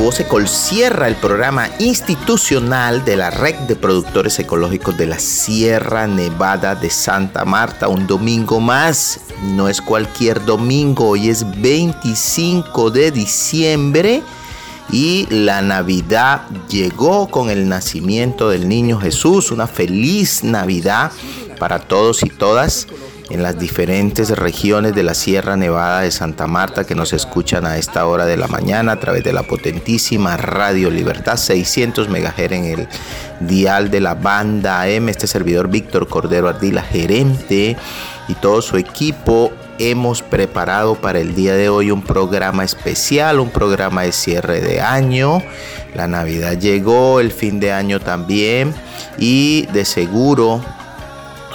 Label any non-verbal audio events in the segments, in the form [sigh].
Voz Sierra, el programa institucional de la Red de Productores Ecológicos de la Sierra Nevada de Santa Marta. Un domingo más, no es cualquier domingo, hoy es 25 de diciembre y la Navidad llegó con el nacimiento del niño Jesús. Una feliz Navidad para todos y todas en las diferentes regiones de la Sierra Nevada de Santa Marta que nos escuchan a esta hora de la mañana a través de la potentísima Radio Libertad 600 MHz en el dial de la banda AM. Este servidor Víctor Cordero Ardila, gerente y todo su equipo hemos preparado para el día de hoy un programa especial, un programa de cierre de año. La Navidad llegó, el fin de año también y de seguro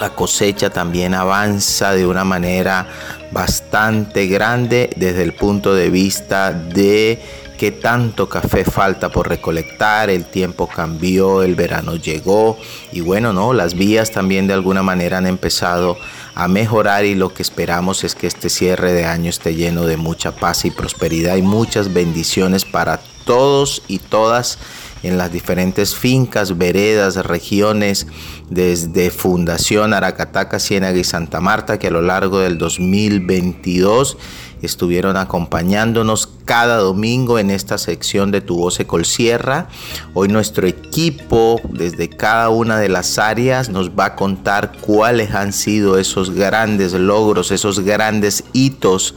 la cosecha también avanza de una manera bastante grande desde el punto de vista de qué tanto café falta por recolectar, el tiempo cambió, el verano llegó y bueno, no, las vías también de alguna manera han empezado a mejorar y lo que esperamos es que este cierre de año esté lleno de mucha paz y prosperidad y muchas bendiciones para todos y todas en las diferentes fincas, veredas, regiones, desde Fundación Aracataca, Ciénaga y Santa Marta, que a lo largo del 2022 estuvieron acompañándonos cada domingo en esta sección de Tu Voz Sierra. Hoy nuestro equipo desde cada una de las áreas nos va a contar cuáles han sido esos grandes logros, esos grandes hitos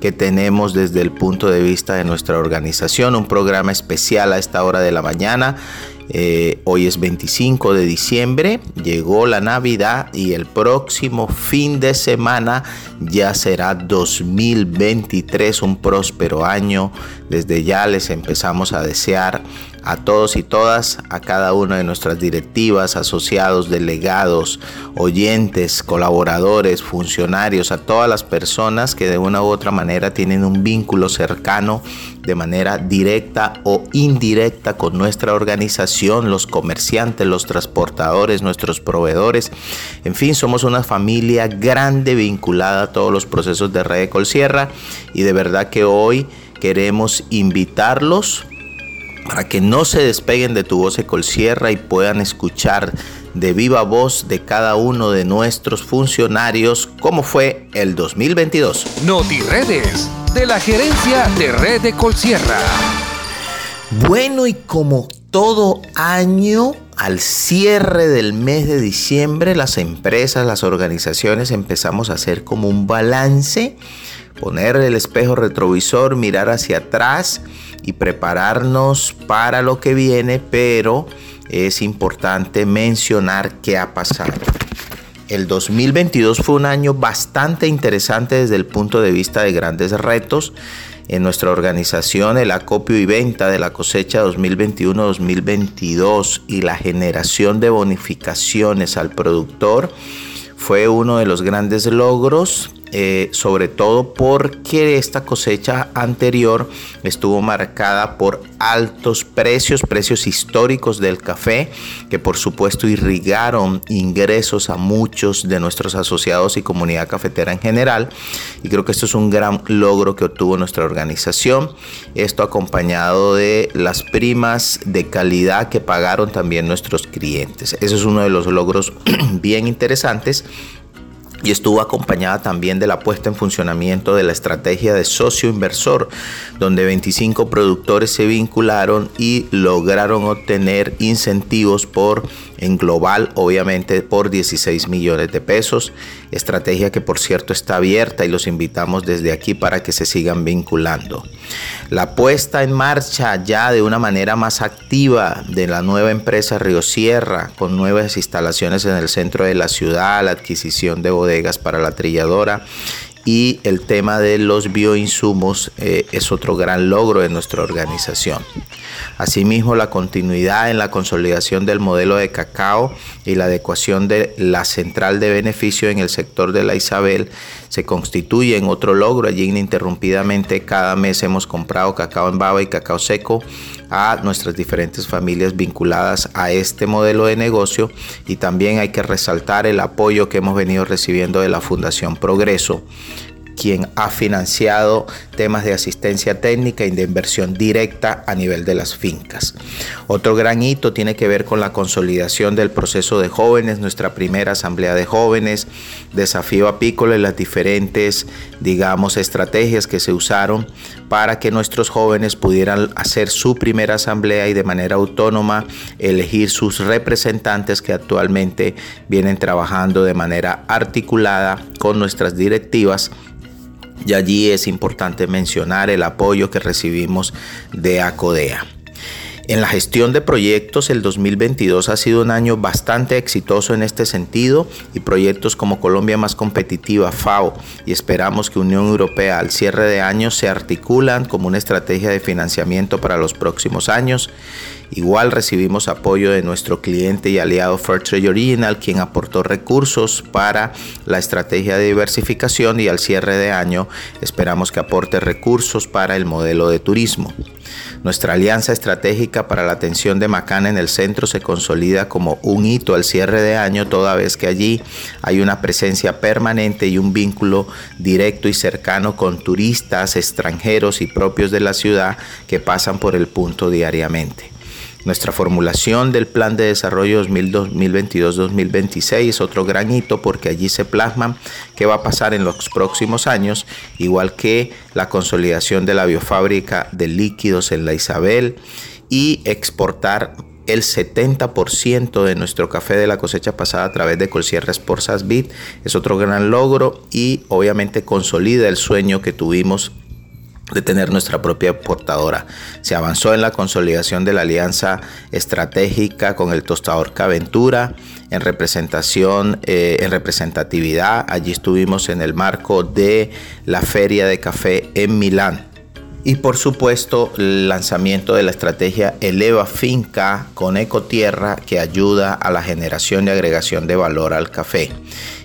que tenemos desde el punto de vista de nuestra organización. Un programa especial a esta hora de la mañana eh, hoy es 25 de diciembre, llegó la Navidad y el próximo fin de semana ya será 2023, un próspero año. Desde ya les empezamos a desear a todos y todas, a cada una de nuestras directivas, asociados, delegados, oyentes, colaboradores, funcionarios, a todas las personas que de una u otra manera tienen un vínculo cercano de manera directa o indirecta con nuestra organización, los comerciantes, los transportadores, nuestros proveedores. En fin, somos una familia grande vinculada a todos los procesos de Red Colsierra y de verdad que hoy queremos invitarlos para que no se despeguen de tu voz Ecolsierra y puedan escuchar de viva voz de cada uno de nuestros funcionarios cómo fue el 2022. Redes de la gerencia de Red Ecolsierra. Bueno, y como todo año, al cierre del mes de diciembre, las empresas, las organizaciones empezamos a hacer como un balance, poner el espejo retrovisor, mirar hacia atrás y prepararnos para lo que viene, pero es importante mencionar qué ha pasado. El 2022 fue un año bastante interesante desde el punto de vista de grandes retos. En nuestra organización, el acopio y venta de la cosecha 2021-2022 y la generación de bonificaciones al productor fue uno de los grandes logros eh, sobre todo porque esta cosecha anterior estuvo marcada por altos precios, precios históricos del café, que por supuesto irrigaron ingresos a muchos de nuestros asociados y comunidad cafetera en general. Y creo que esto es un gran logro que obtuvo nuestra organización. Esto acompañado de las primas de calidad que pagaron también nuestros clientes. Eso es uno de los logros [clears throat] bien interesantes y estuvo acompañada también de la puesta en funcionamiento de la estrategia de socio inversor, donde 25 productores se vincularon y lograron obtener incentivos por en global, obviamente por 16 millones de pesos. Estrategia que por cierto está abierta y los invitamos desde aquí para que se sigan vinculando. La puesta en marcha ya de una manera más activa de la nueva empresa Río Sierra, con nuevas instalaciones en el centro de la ciudad, la adquisición de bodegas para la trilladora y el tema de los bioinsumos eh, es otro gran logro de nuestra organización. Asimismo, la continuidad en la consolidación del modelo de cacao y la adecuación de la central de beneficio en el sector de la Isabel se constituye en otro logro. Allí ininterrumpidamente cada mes hemos comprado cacao en baba y cacao seco a nuestras diferentes familias vinculadas a este modelo de negocio y también hay que resaltar el apoyo que hemos venido recibiendo de la Fundación Progreso quien ha financiado temas de asistencia técnica y de inversión directa a nivel de las fincas. Otro gran hito tiene que ver con la consolidación del proceso de jóvenes, nuestra primera asamblea de jóvenes, desafío apícola y las diferentes, digamos, estrategias que se usaron para que nuestros jóvenes pudieran hacer su primera asamblea y de manera autónoma elegir sus representantes que actualmente vienen trabajando de manera articulada con nuestras directivas y allí es importante mencionar el apoyo que recibimos de ACODEA. En la gestión de proyectos, el 2022 ha sido un año bastante exitoso en este sentido y proyectos como Colombia más competitiva, FAO, y esperamos que Unión Europea al cierre de año se articulan como una estrategia de financiamiento para los próximos años. Igual recibimos apoyo de nuestro cliente y aliado Fairtrade Original, quien aportó recursos para la estrategia de diversificación y al cierre de año esperamos que aporte recursos para el modelo de turismo. Nuestra alianza estratégica para la atención de Macana en el centro se consolida como un hito al cierre de año, toda vez que allí hay una presencia permanente y un vínculo directo y cercano con turistas extranjeros y propios de la ciudad que pasan por el punto diariamente. Nuestra formulación del Plan de Desarrollo 2022-2026 es otro gran hito porque allí se plasman qué va a pasar en los próximos años, igual que la consolidación de la biofábrica de líquidos en la Isabel y exportar el 70% de nuestro café de la cosecha pasada a través de Colsierra Sports Bit es otro gran logro y obviamente consolida el sueño que tuvimos de tener nuestra propia exportadora. Se avanzó en la consolidación de la alianza estratégica con el tostador Caventura en representación, eh, en representatividad. Allí estuvimos en el marco de la Feria de Café en Milán. Y por supuesto, el lanzamiento de la estrategia Eleva Finca con Ecotierra que ayuda a la generación y agregación de valor al café.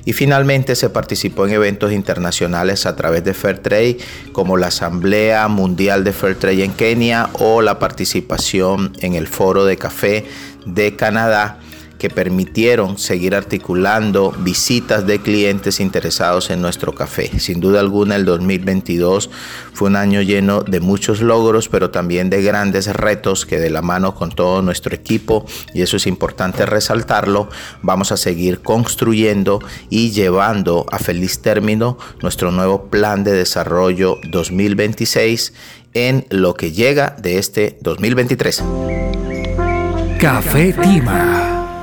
Y finalmente se participó en eventos internacionales a través de Fairtrade como la Asamblea Mundial de Fairtrade en Kenia o la participación en el Foro de Café de Canadá que permitieron seguir articulando visitas de clientes interesados en nuestro café. Sin duda alguna el 2022 fue un año lleno de muchos logros, pero también de grandes retos que de la mano con todo nuestro equipo, y eso es importante resaltarlo, vamos a seguir construyendo y llevando a feliz término nuestro nuevo plan de desarrollo 2026 en lo que llega de este 2023. Café Tima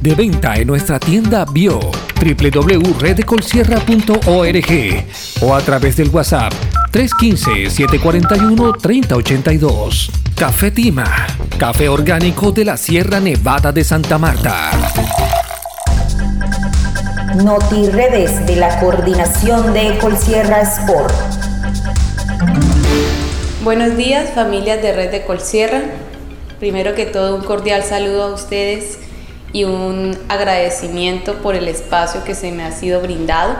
de venta en nuestra tienda bio www.redecolsierra.org o a través del WhatsApp 315-741-3082. Café Tima, café orgánico de la Sierra Nevada de Santa Marta. Noti Redes de la Coordinación de Colsierra Sport. Buenos días, familias de Red de Colsierra. Primero que todo, un cordial saludo a ustedes y un agradecimiento por el espacio que se me ha sido brindado.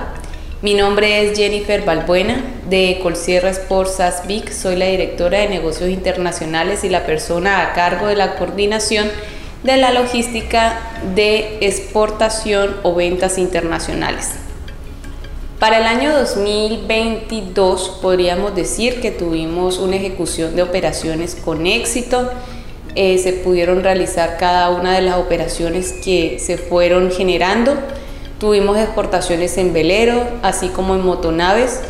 Mi nombre es Jennifer Balbuena de Colsierra Sports ASBIC. Soy la directora de negocios internacionales y la persona a cargo de la coordinación de la logística de exportación o ventas internacionales. Para el año 2022 podríamos decir que tuvimos una ejecución de operaciones con éxito eh, se pudieron realizar cada una de las operaciones que se fueron generando. Tuvimos exportaciones en velero, así como en motonaves,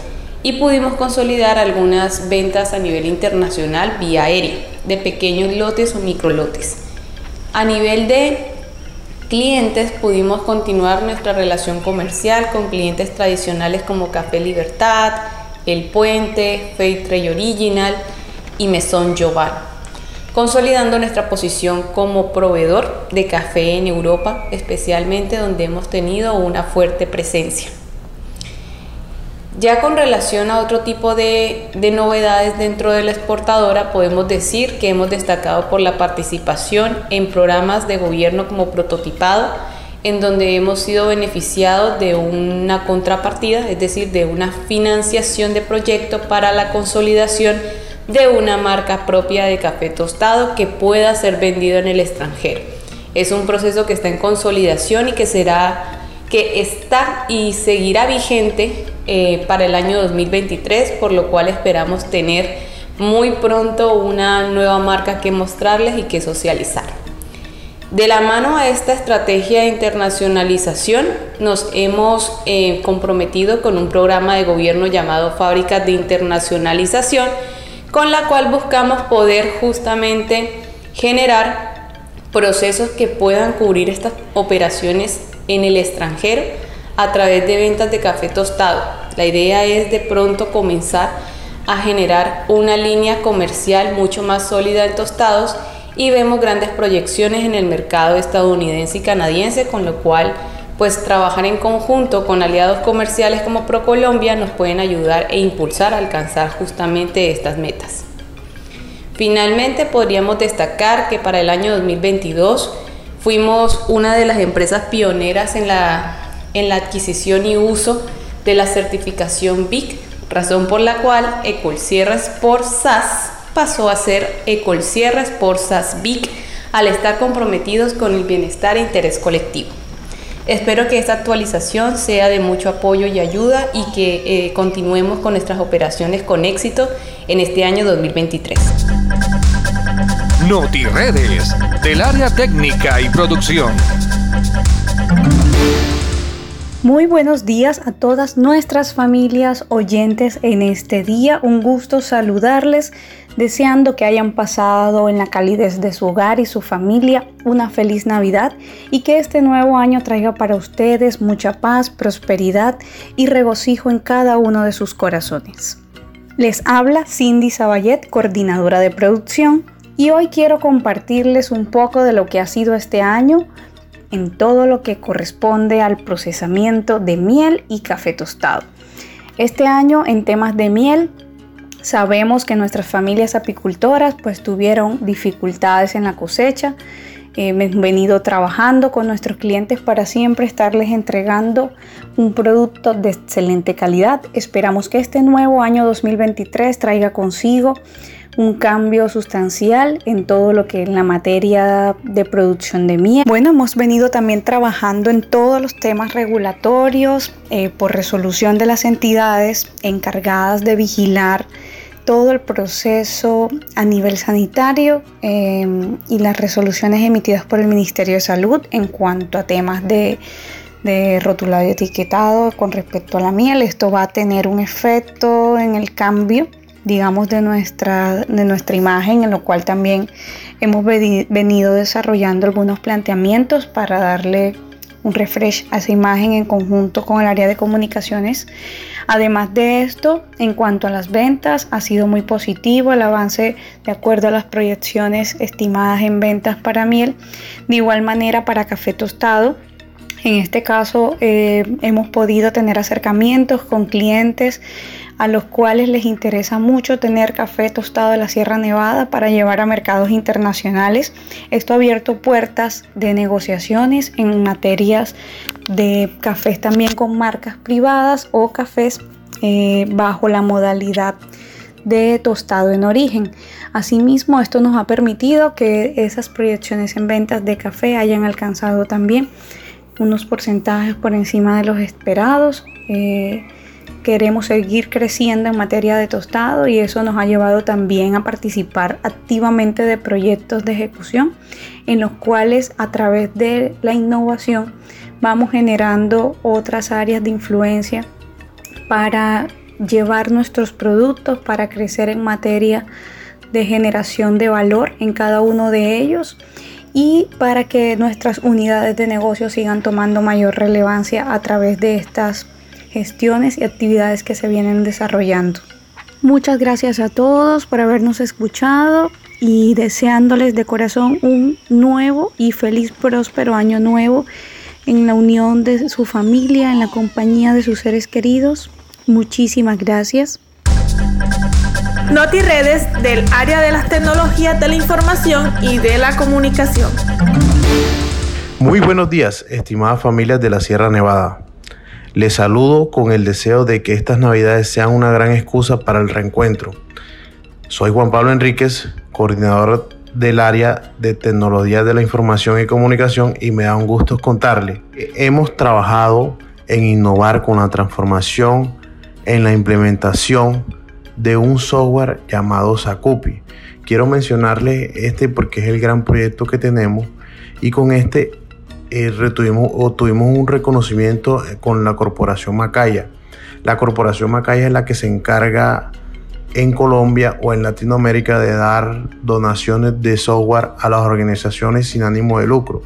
y pudimos consolidar algunas ventas a nivel internacional vía aérea, de pequeños lotes o microlotes. A nivel de clientes pudimos continuar nuestra relación comercial con clientes tradicionales como Café Libertad, El Puente, Fairtrade Original y Mesón Joval consolidando nuestra posición como proveedor de café en Europa, especialmente donde hemos tenido una fuerte presencia. Ya con relación a otro tipo de, de, novedades dentro de la exportadora, podemos decir que hemos destacado por la participación en programas de gobierno como prototipado, en donde hemos sido beneficiados de una contrapartida, es decir, de una financiación de proyecto para la consolidación de una marca propia de café tostado que pueda ser vendido en el extranjero. Es un proceso que está en consolidación y que será que está y seguirá vigente eh, para el año 2023, por lo cual esperamos tener muy pronto una nueva marca que mostrarles y que socializar. De la mano a esta estrategia de internacionalización, nos hemos eh, comprometido con un programa de gobierno llamado Fábricas de Internacionalización, con la cual buscamos poder justamente generar procesos que puedan cubrir estas operaciones en el extranjero a través de ventas de café tostado. La idea es de pronto comenzar a generar una línea comercial mucho más sólida en tostados y vemos grandes proyecciones en el mercado estadounidense y canadiense, con lo cual pues trabajar en conjunto con aliados comerciales como ProColombia nos pueden ayudar e impulsar a alcanzar justamente estas metas. Finalmente podríamos destacar que para el año 2022 Fuimos una de las empresas pioneras en la, en la adquisición y uso de la certificación BIC, razón por la cual Ecolcierres por SAS pasó a ser Ecolcierres por SAS BIC al estar comprometidos con el bienestar e interés colectivo. Espero que esta actualización sea de mucho apoyo y ayuda y que eh, continuemos con nuestras operaciones con éxito en este año 2023. NotiRedes, del área técnica y producción. Muy buenos días a todas nuestras familias oyentes en este día. Un gusto saludarles, deseando que hayan pasado en la calidez de su hogar y su familia una feliz Navidad y que este nuevo año traiga para ustedes mucha paz, prosperidad y regocijo en cada uno de sus corazones. Les habla Cindy Saballet, coordinadora de producción y hoy quiero compartirles un poco de lo que ha sido este año en todo lo que corresponde al procesamiento de miel y café tostado. Este año en temas de miel sabemos que nuestras familias apicultoras pues tuvieron dificultades en la cosecha. Hemos venido trabajando con nuestros clientes para siempre estarles entregando un producto de excelente calidad. Esperamos que este nuevo año 2023 traiga consigo un cambio sustancial en todo lo que es la materia de producción de miel. Bueno, hemos venido también trabajando en todos los temas regulatorios eh, por resolución de las entidades encargadas de vigilar todo el proceso a nivel sanitario em, y las resoluciones emitidas por el Ministerio de Salud en cuanto a temas de, de rotulado y etiquetado con respecto a la miel. Esto va a tener un efecto en el cambio digamos, de nuestra, de nuestra imagen, en lo cual también hemos venido desarrollando algunos planteamientos para darle un refresh a esa imagen en conjunto con el área de comunicaciones. Además de esto, en cuanto a las ventas, ha sido muy positivo el avance de acuerdo a las proyecciones estimadas en ventas para miel. De igual manera para café tostado, en este caso eh, hemos podido tener acercamientos con clientes a los cuales les interesa mucho tener café tostado de la Sierra Nevada para llevar a mercados internacionales. Esto ha abierto puertas de negociaciones en materias de cafés también con marcas privadas o cafés eh, bajo la modalidad de tostado en origen. Asimismo, esto nos ha permitido que esas proyecciones en ventas de café hayan alcanzado también unos porcentajes por encima de los esperados. Eh, queremos seguir creciendo en materia de tostado y eso nos ha llevado también a participar activamente de proyectos de ejecución en los cuales a través de la innovación vamos generando otras áreas de influencia para llevar nuestros productos, para crecer en materia de generación de valor en cada uno de ellos y para que nuestras unidades de negocio sigan tomando mayor relevancia a través de estas gestiones y actividades que se vienen desarrollando. Muchas gracias a todos por habernos escuchado y deseándoles de corazón un nuevo y feliz próspero año nuevo en la unión de su familia, en la compañía de sus seres queridos Muchísimas gracias. Noti Redes del área de las tecnologías de la información y de la comunicación. Muy buenos días, estimadas familias de la Sierra Nevada. Les saludo con el deseo de que estas navidades sean una gran excusa para el reencuentro. Soy Juan Pablo Enríquez, coordinador del área de tecnología de la información y comunicación y me da un gusto contarle. Hemos trabajado en innovar con la transformación en la implementación de un software llamado Sakupi. Quiero mencionarle este porque es el gran proyecto que tenemos y con este eh, retuvimos, tuvimos un reconocimiento eh, con la corporación Macaya. La corporación Macaya es la que se encarga en Colombia o en Latinoamérica de dar donaciones de software a las organizaciones sin ánimo de lucro.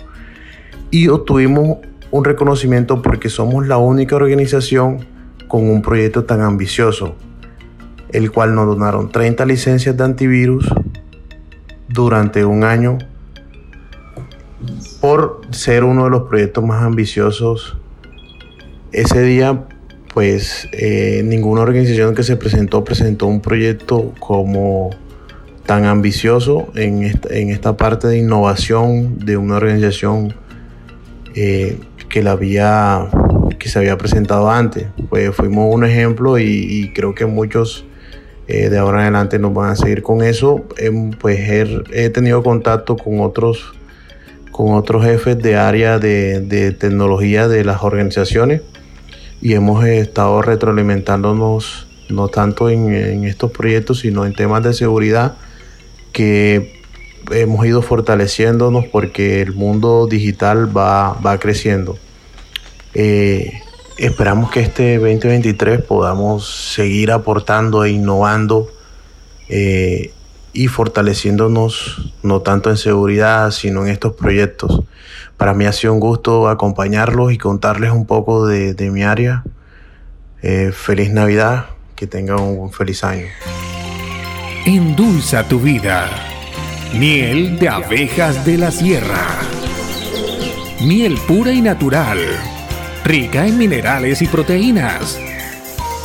Y obtuvimos un reconocimiento porque somos la única organización con un proyecto tan ambicioso, el cual nos donaron 30 licencias de antivirus durante un año por ser uno de los proyectos más ambiciosos. Ese día pues eh, ninguna organización que se presentó presentó un proyecto como tan ambicioso en esta, parte de innovación de una organización eh, que la había que se había presentado antes. Pues fuimos un ejemplo y, creo que muchos eh, de ahora en adelante nos van a seguir con eso. Em, pues he, tenido contacto con otros con otros jefes de área de, de tecnología de las organizaciones y hemos estado retroalimentándonos no tanto en, estos proyectos, sino en temas de seguridad que hemos ido fortaleciéndonos porque el mundo digital va, creciendo. Eh, esperamos que este 2023 podamos seguir aportando e innovando eh, y fortaleciéndonos no tanto en seguridad, sino en estos proyectos. Para mí ha sido un gusto acompañarlos y contarles un poco de, mi área. Eh, feliz Navidad, que tengan un feliz año. Endulza tu vida. Miel de abejas de la sierra. Miel pura y natural, rica en minerales y proteínas.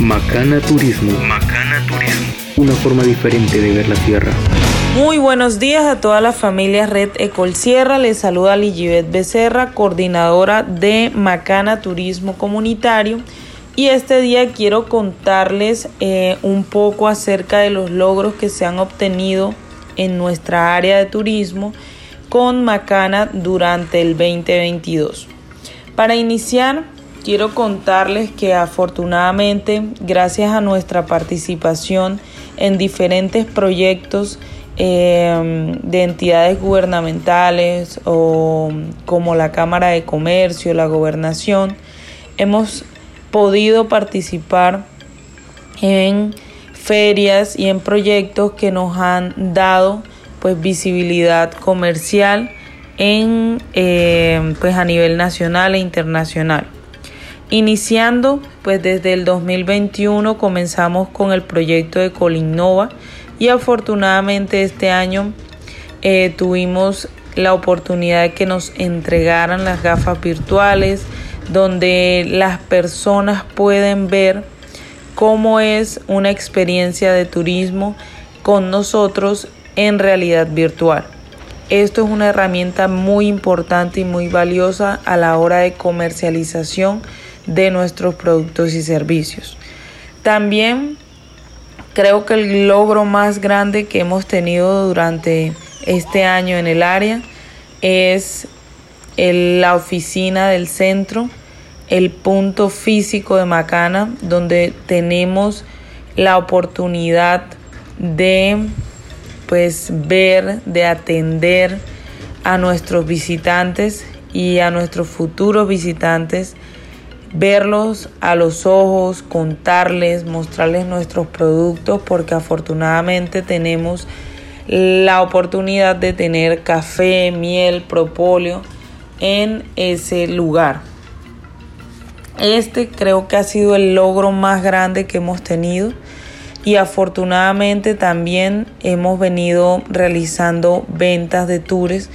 Macana Turismo. Macana Turismo. Una forma diferente de ver la sierra. Muy buenos días a toda la familia Red Ecol Sierra. Les saluda Ligibet Becerra, coordinadora de Macana Turismo Comunitario. Y este día quiero contarles eh, un poco acerca de los logros que se han obtenido en nuestra área de turismo con Macana durante el 2022. Para iniciar, quiero contarles que afortunadamente, gracias a nuestra participación en diferentes proyectos, Em, de entidades gubernamentales o como la Cámara de Comercio, la Gobernación, hemos podido participar en ferias y en proyectos que nos han dado pues visibilidad comercial en em, pues a nivel nacional e internacional. Iniciando pues desde el 2021 comenzamos con el proyecto de Colinnova y afortunadamente este año eh, tuvimos la oportunidad de que nos entregaran las gafas virtuales donde las personas pueden ver cómo es una experiencia de turismo con nosotros en realidad virtual. Esto es una herramienta muy importante y muy valiosa a la hora de comercialización de nuestros productos y servicios. También Creo que el logro más grande que hemos tenido durante este año en el área es la oficina del centro, el punto físico de Macana, donde tenemos la oportunidad de pues ver, de atender a nuestros visitantes y a nuestros futuros visitantes verlos a los ojos, contarles, mostrarles nuestros productos, porque afortunadamente tenemos la oportunidad de tener café, miel, propóleo en ese lugar. Este creo que ha sido el logro más grande que hemos tenido y afortunadamente también hemos venido realizando ventas de tours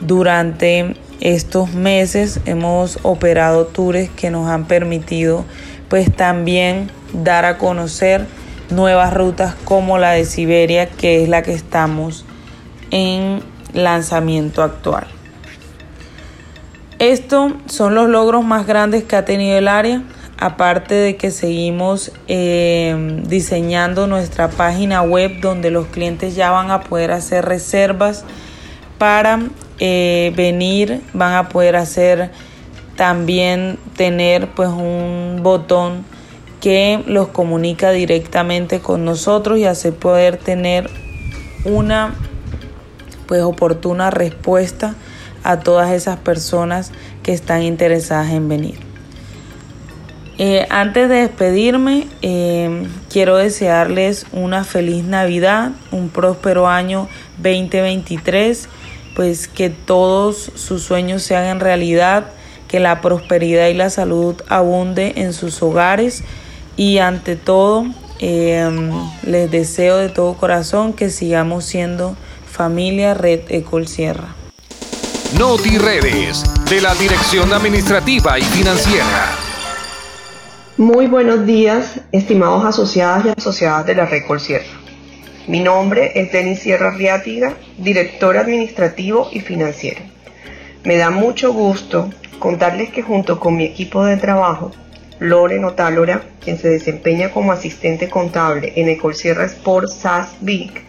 durante estos meses hemos operado tours que nos han permitido pues también dar a conocer nuevas rutas como la de Siberia que es la que estamos en lanzamiento actual. Estos son los logros más grandes que ha tenido el área, aparte de que seguimos eh, diseñando nuestra página web donde los clientes ya van a poder hacer reservas para eh, venir, van a poder hacer también tener pues un botón que los comunica directamente con nosotros y así poder tener una pues oportuna respuesta a todas esas personas que están interesadas en venir. Eh, antes de despedirme, eh, quiero desearles una feliz Navidad, un próspero año 2023 pues que todos sus sueños se hagan realidad, que la prosperidad y la salud abunde en sus hogares y ante todo em, les deseo de todo corazón que sigamos siendo familia Red Ecol Sierra. Noti Redes de la Dirección Administrativa y Financiera. Muy buenos días, estimados asociadas y asociadas de la Red Ecol Sierra. Mi nombre es Denis Sierra Riátiga, director administrativo y financiero. Me da mucho gusto contarles que junto con mi equipo de trabajo, Loren Otálora, quien se desempeña como asistente contable en Ecolsierra Sport SAS Vic,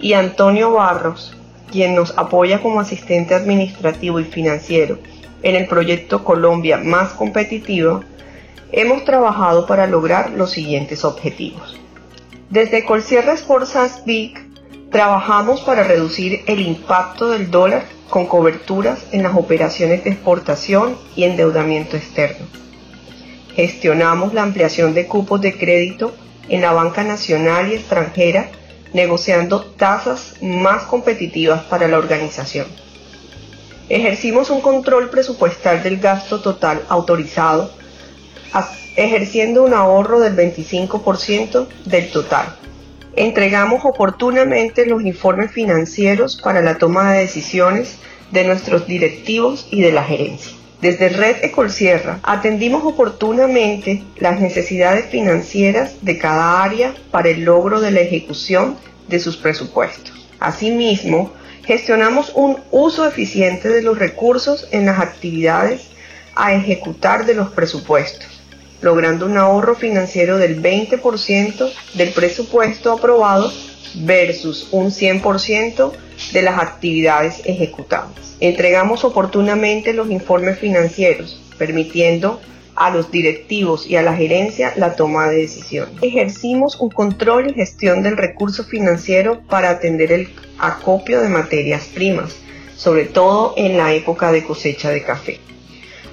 y Antonio Barros, quien nos apoya como asistente administrativo y financiero en el proyecto Colombia Más Competitiva, hemos trabajado para lograr los siguientes objetivos. Desde Colsierra Sports Big trabajamos para reducir el impacto del dólar con coberturas en las operaciones de exportación y endeudamiento externo. Gestionamos la ampliación de cupos de crédito en la banca nacional y extranjera, negociando tasas más competitivas para la organización. Ejercimos un control presupuestal del gasto total autorizado ejerciendo un ahorro del 25% del total. Entregamos oportunamente los informes financieros para la toma de decisiones de nuestros directivos y de la gerencia. Desde Red Ecolsierra atendimos oportunamente las necesidades financieras de cada área para el logro de la ejecución de sus presupuestos. Asimismo, gestionamos un uso eficiente de los recursos en las actividades a ejecutar de los presupuestos logrando un ahorro financiero del 20% del presupuesto aprobado versus un 100% de las actividades ejecutadas. Entregamos oportunamente los informes financieros, permitiendo a los directivos y a la gerencia la toma de decisiones. Ejercimos un control y gestión del recurso financiero para atender el acopio de materias primas, sobre todo en la época de cosecha de café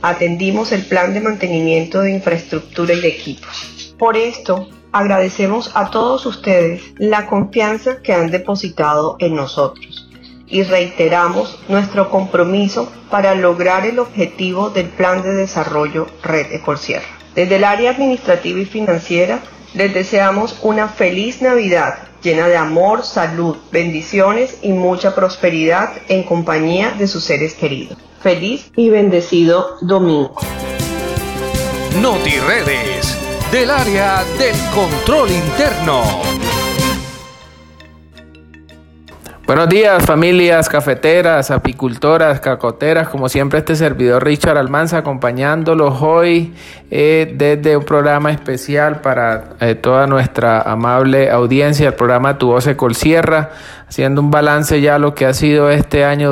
atendimos el plan de mantenimiento de infraestructura y de equipos. Por esto, agradecemos a todos ustedes la confianza que han depositado en nosotros y reiteramos nuestro compromiso para lograr el objetivo del plan de desarrollo Red Ecolsierra. Desde el área administrativa y financiera les deseamos una feliz Navidad llena de amor, salud, bendiciones y mucha prosperidad en compañía de sus seres queridos. Feliz y bendecido domingo. Noti Redes del área del control interno. Buenos días familias cafeteras, apicultoras, cacoteras, como siempre este servidor Richard Almanza acompañándolos hoy eh, desde un programa especial para eh, toda nuestra amable audiencia, el programa Tu Voz Sierra, haciendo un balance ya lo que ha sido este año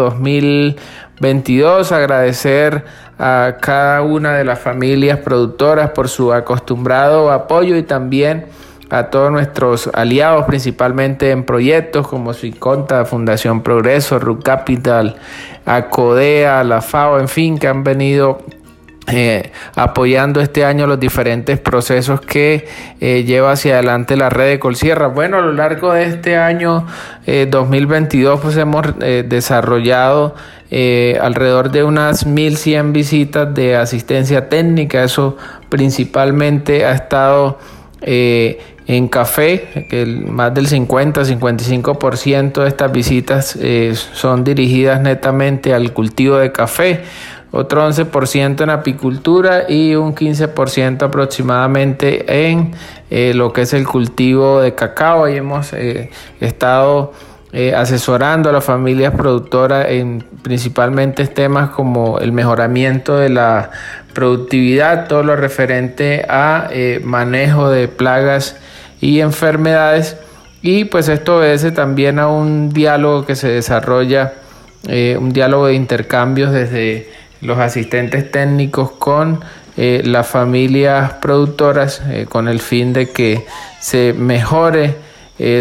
2022, agradecer a cada una de las familias productoras por su acostumbrado apoyo y también a todos nuestros aliados, principalmente en proyectos como Suiconta, Fundación Progreso, RUC Capital, Acodea, la FAO, en fin, que han venido eh, apoyando este año los diferentes procesos que eh, lleva hacia adelante la red de Colsierra. Bueno, a lo largo de este año 2022 pues hemos desarrollado alrededor de unas 1100 visitas de asistencia técnica. Eso principalmente ha estado en café, que más del 50-55% de estas visitas eh, son dirigidas netamente al cultivo de café, otro 11% en apicultura y un 15% aproximadamente en eh, lo que es el cultivo de cacao. Ahí hemos eh, asesorando a las familias productoras en principalmente temas como el mejoramiento de la productividad, todo lo referente a manejo de plagas y enfermedades. Y pues esto obedece también a un diálogo que se desarrolla, eh, un diálogo de intercambios desde los asistentes técnicos con eh, las familias productoras eh, con el fin de que se mejore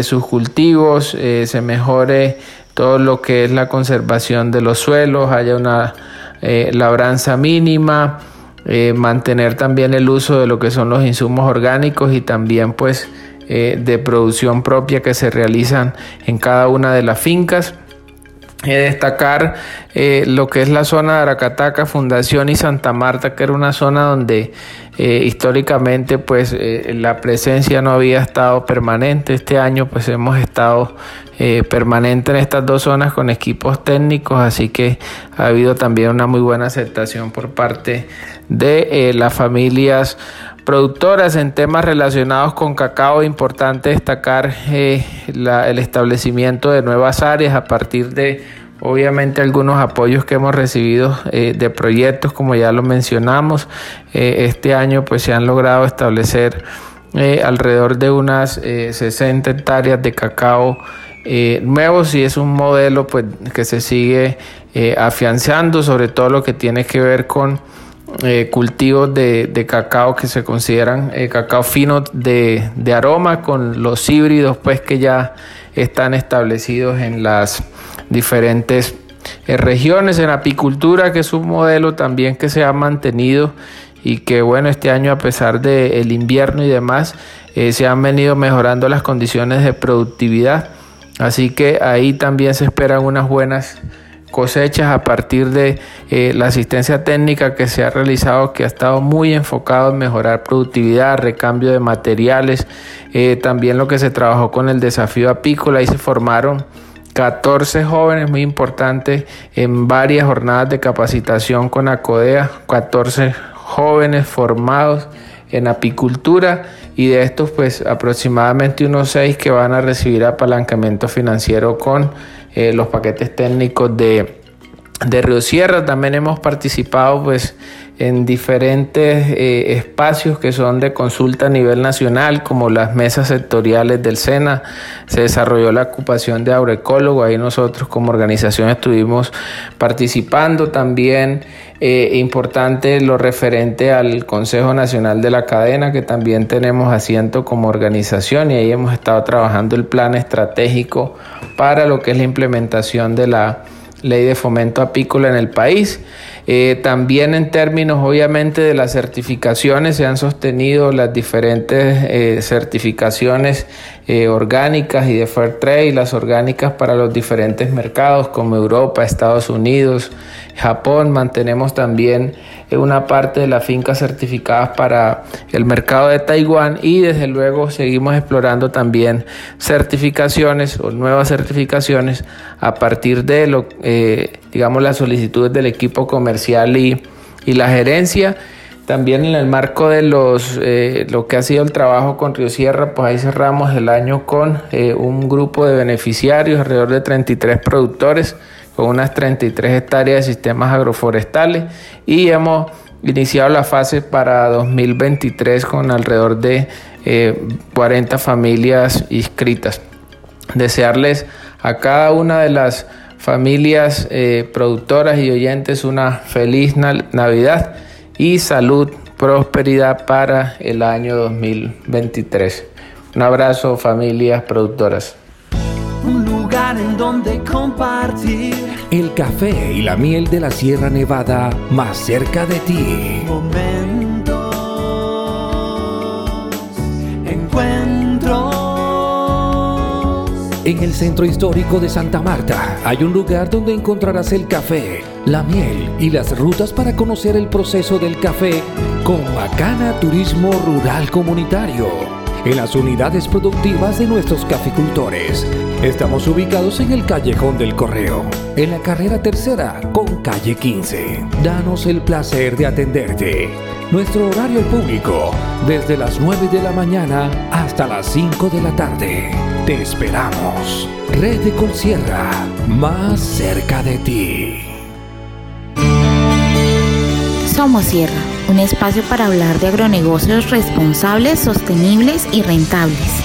sus cultivos, se mejore todo lo que es la conservación de los suelos, haya una labranza mínima, mantener también el uso de lo que son los insumos orgánicos y también pues eh, de producción propia que se realizan en cada una de las fincas. Eh, destacar eh, lo que es la zona de Aracataca, Fundación y Santa Marta, que era una zona donde históricamente pues la presencia no había estado permanente. Este año pues hemos estado permanente en estas dos zonas con equipos técnicos, así que ha habido también una muy buena aceptación por parte de las familias productoras en temas relacionados con cacao. Importante destacar eh, el establecimiento de nuevas áreas a partir de obviamente algunos apoyos que hemos recibido eh, de proyectos como ya lo mencionamos. Eh, este año pues se han logrado establecer alrededor de unas 60 hectáreas de cacao. nuevos y es un modelo pues que se sigue afianzando sobre todo lo que tiene que ver con eh, cultivos de, cacao que se consideran eh, cacao fino de, aroma con los híbridos pues que ya están establecidos en las diferentes eh, regiones en apicultura que es un modelo también que se ha mantenido y que bueno este año a pesar del invierno y demás se han venido mejorando las condiciones de productividad. Así que ahí también se esperan unas buenas cosechas a partir de eh, la asistencia técnica que se ha realizado, que ha estado muy enfocado en mejorar productividad, recambio de materiales, eh, también lo que se trabajó con el desafío apícola y se formaron 14 jóvenes muy importantes en varias jornadas de capacitación con ACODEA, 14 jóvenes formados en apicultura y de estos pues aproximadamente unos 6 que van a recibir apalancamiento financiero con eh, los paquetes técnicos de, de Río Sierra. También hemos participado pues, en diferentes eh, espacios que son de consulta a nivel nacional, como las mesas sectoriales del SENA. Se desarrolló la ocupación de agroecólogo, ahí nosotros como organización estuvimos participando. También eh, importante lo referente al Consejo Nacional de la Cadena, que también tenemos asiento como organización y ahí hemos estado trabajando el plan estratégico para lo que es la implementación de la ley de fomento apícola en el país. Eh, también en términos obviamente de las certificaciones se han sostenido las diferentes eh, certificaciones eh, orgánicas y de Fair Trade, las orgánicas para los diferentes mercados como Europa, Estados Unidos, Japón. Mantenemos también una parte de las fincas certificadas para el mercado de Taiwán y desde luego seguimos explorando también certificaciones o nuevas certificaciones a partir de lo, digamos las solicitudes del equipo comercial y, y la gerencia. También en el marco de los, eh, lo que ha sido el trabajo con Río Sierra, pues ahí cerramos el año con eh, un grupo de beneficiarios, alrededor de 33 productores, con unas 33 hectáreas de sistemas agroforestales y hemos iniciado la fase para 2023 con alrededor de 40 eh, familias inscritas. Desearles a cada una de las familias productoras y oyentes una feliz Navidad y salud, prosperidad para el año 2023. Un abrazo familias productoras. Lugar en donde compartir el café y la miel de la Sierra Nevada más cerca de ti. Momentos, encuentros. En el centro histórico de Santa Marta hay un lugar donde encontrarás el café, la miel y las rutas para conocer el proceso del café con Macana Turismo Rural Comunitario en las unidades productivas de nuestros caficultores. Estamos ubicados en el Callejón del Correo, en la carrera tercera con calle 15. Danos el placer de atenderte. Nuestro horario público, desde las 9 de la mañana hasta las 5 de la tarde. Te esperamos. Red de Colsierra, más cerca de ti. Somos Sierra, un espacio para hablar de agronegocios responsables, sostenibles y rentables.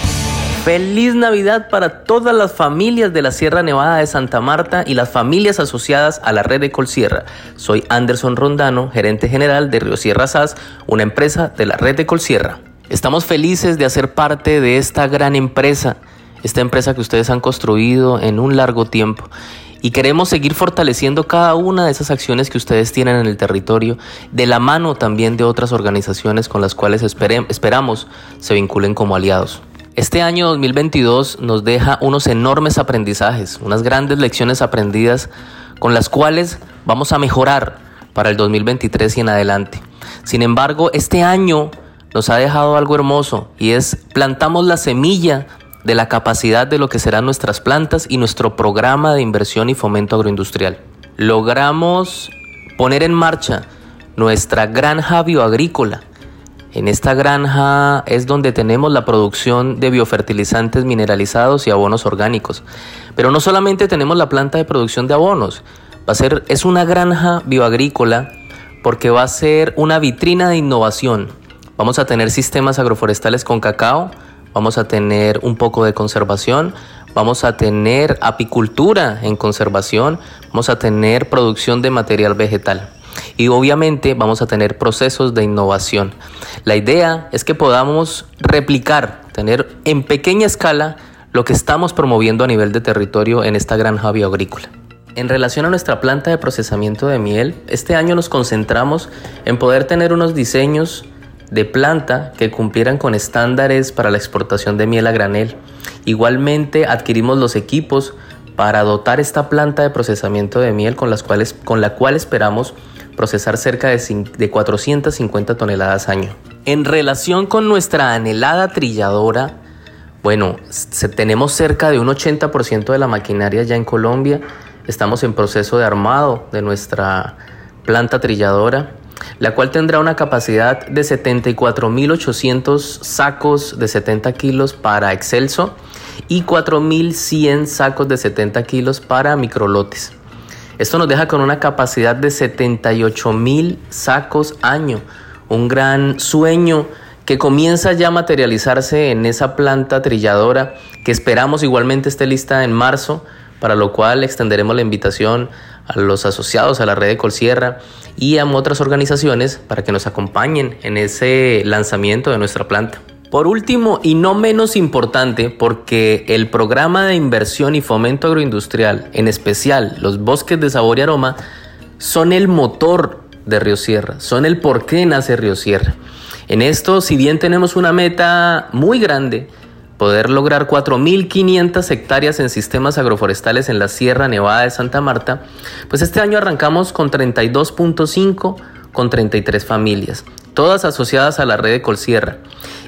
Feliz Navidad para todas las familias de la Sierra Nevada de Santa Marta y las familias asociadas a la red de Colsierra. Soy Anderson Rondano, gerente general de Río Sierra SAS, una empresa de la red de Colsierra. Estamos felices de hacer parte de esta gran empresa, esta empresa que ustedes han construido en un largo tiempo y queremos seguir fortaleciendo cada una de esas acciones que ustedes tienen en el territorio, de la mano también de otras organizaciones con las cuales esperamos se vinculen como aliados. Este año 2022 nos deja unos enormes aprendizajes, unas grandes lecciones aprendidas con las cuales vamos a mejorar para el 2023 y en adelante. Sin embargo, este año nos ha dejado algo hermoso y es plantamos la semilla de la capacidad de lo que serán nuestras plantas y nuestro programa de inversión y fomento agroindustrial. Logramos poner en marcha nuestra granja bioagrícola. En esta granja es donde tenemos la producción de biofertilizantes mineralizados y abonos orgánicos. Pero no solamente tenemos la planta de producción de abonos, va a ser es una granja bioagrícola porque va a ser una vitrina de innovación. Vamos a tener sistemas agroforestales con cacao, vamos a tener un poco de conservación, vamos a tener apicultura en conservación, vamos a tener producción de material vegetal. Y obviamente vamos a tener procesos de innovación. La idea es que podamos replicar, tener en pequeña escala lo que estamos promoviendo a nivel de territorio en esta granja bioagrícola. En relación a nuestra planta de procesamiento de miel, este año nos concentramos en poder tener unos diseños de planta que cumplieran con estándares para la exportación de miel a granel. Igualmente adquirimos los equipos para dotar esta planta de procesamiento de miel con, las cuales, con la cual esperamos procesar cerca de, de 450 toneladas año. En relación con nuestra anhelada trilladora, bueno, tenemos cerca de un 80% de la maquinaria ya en Colombia. Estamos en proceso de armado de nuestra planta trilladora la cual tendrá una capacidad de 74.800 sacos de 70 kilos para excelso y 4.100 sacos de 70 kilos para microlotes. Esto nos deja con una capacidad de 78.000 sacos año, un gran sueño que comienza ya a materializarse en esa planta trilladora que esperamos igualmente esté lista en marzo, para lo cual extenderemos la invitación a los asociados a la red de Colsierra y a otras organizaciones para que nos acompañen en ese lanzamiento de nuestra planta. Por último, y no menos importante, porque el programa de inversión y fomento agroindustrial, en especial los bosques de sabor y aroma, son el motor de Río Sierra, son el por qué nace Río Sierra. En esto, si bien tenemos una meta muy grande, poder lograr 4.500 hectáreas en sistemas agroforestales en la Sierra Nevada de Santa Marta, pues este año arrancamos con 32.5 con 33 familias, todas asociadas a la red de Colsierra.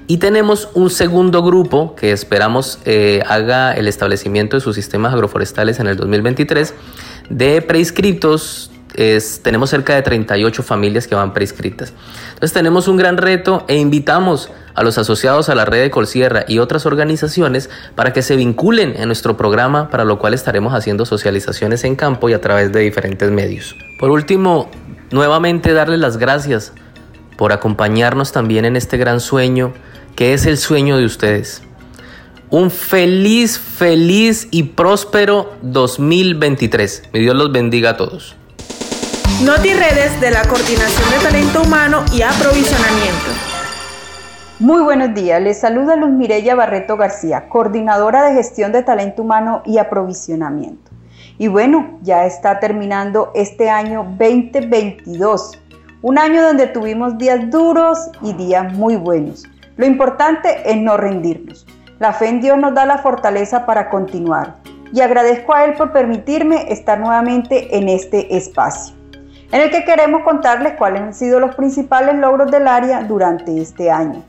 Y tenemos un segundo grupo que esperamos eh, haga el establecimiento de sus sistemas agroforestales en el 2023 de preinscritos tenemos cerca de 38 familias que van prescritas. Entonces tenemos un gran reto e invitamos a los asociados a la red de Colsierra y otras organizaciones para que se vinculen en nuestro programa, para lo cual estaremos haciendo socializaciones en campo y a través de diferentes medios. Por último, nuevamente darles las gracias por acompañarnos también en este gran sueño que es el sueño de ustedes. Un feliz, feliz y próspero 2023. Mi Dios los bendiga a todos. Noti Redes de la Coordinación de Talento Humano y Aprovisionamiento. Muy buenos días, les saluda Luz Mirella Barreto García, coordinadora de gestión de talento humano y aprovisionamiento. Y bueno, ya está terminando este año 2022, un año donde tuvimos días duros y días muy buenos. Lo importante es no rendirnos. La fe en Dios nos da la fortaleza para continuar y agradezco a Él por permitirme estar nuevamente en este espacio, en el que queremos contarles cuáles han sido los principales logros del área durante este año.